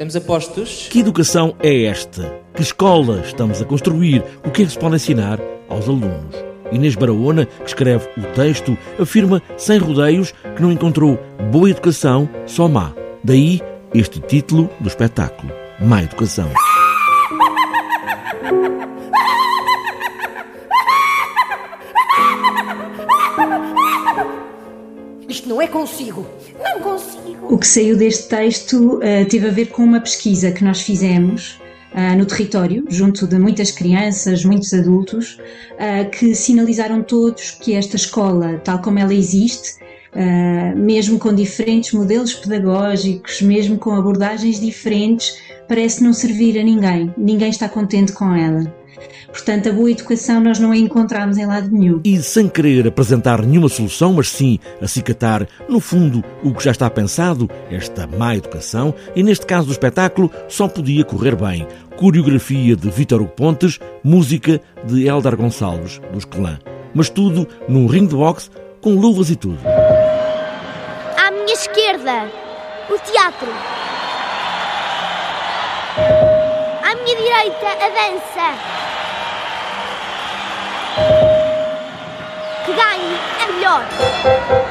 Estamos a postos. Que educação é esta? Que escola estamos a construir? O que é que se pode ensinar aos alunos? Inês Barahona, que escreve o texto, afirma sem rodeios que não encontrou boa educação, só má. Daí este título do espetáculo: Má Educação. Isto não é consigo. Não consigo. O que saiu deste texto uh, teve a ver com uma pesquisa que nós fizemos uh, no território, junto de muitas crianças, muitos adultos, uh, que sinalizaram todos que esta escola, tal como ela existe, mesmo com diferentes modelos pedagógicos, mesmo com abordagens diferentes, parece não servir a ninguém. Ninguém está contente com ela. Portanto, a boa educação nós não a encontramos em lado nenhum. E sem querer apresentar nenhuma solução, mas sim acicatar, no fundo, o que já está pensado, esta má educação, e neste caso do espetáculo, só podia correr bem. Coreografia de Vítor Hugo Pontes, música de Eldar Gonçalves, dos Clã. Mas tudo num ring de boxe com luvas e tudo. À minha esquerda, o teatro. À minha direita, a dança. Que ganhe é melhor.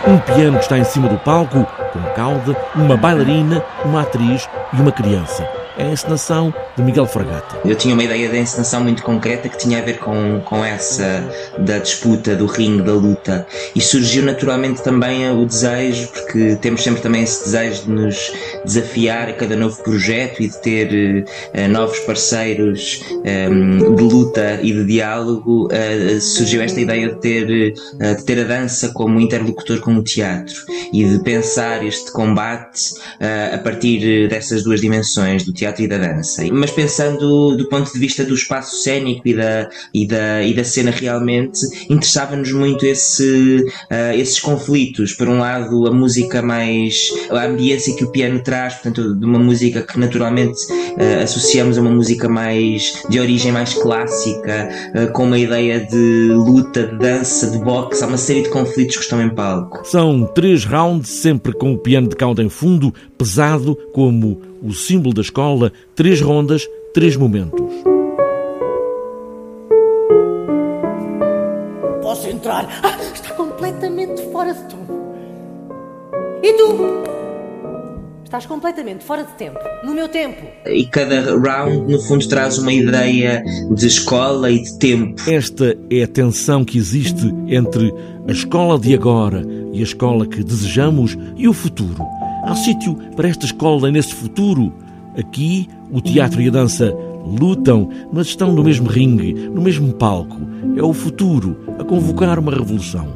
Um piano que está em cima do palco, com cauda, uma bailarina, uma atriz e uma criança é a encenação de Miguel Fragata. Eu tinha uma ideia de encenação muito concreta que tinha a ver com, com essa da disputa, do ringue, da luta. E surgiu naturalmente também o desejo, porque temos sempre também esse desejo de nos desafiar a cada novo projeto e de ter uh, novos parceiros um, ehm, de luta e de diálogo. Uh, surgiu esta ideia de ter, uh, de ter a dança como interlocutor com o teatro e de pensar este combate a partir dessas duas dimensões, do teatro teatro e da dança. Mas pensando do ponto de vista do espaço cênico e da, e da, e da cena realmente, interessava-nos muito esse, uh, esses conflitos. Por um lado, a música mais. a ambiência que o piano traz, portanto, de uma música que naturalmente uh, associamos a uma música mais. de origem mais clássica, uh, com uma ideia de luta, de dança, de boxe. Há uma série de conflitos que estão em palco. São três rounds, sempre com o piano de cauda em fundo, pesado como o símbolo da escola, três rondas, três momentos. Posso entrar? Ah, está completamente fora de tom. E tu? Estás completamente fora de tempo, no meu tempo. E cada round, no fundo, traz uma ideia de escola e de tempo. Esta é a tensão que existe entre a escola de agora e a escola que desejamos e o futuro. Há sítio para esta escola nesse futuro. Aqui, o teatro e a dança lutam, mas estão no mesmo ringue, no mesmo palco. É o futuro a convocar uma revolução.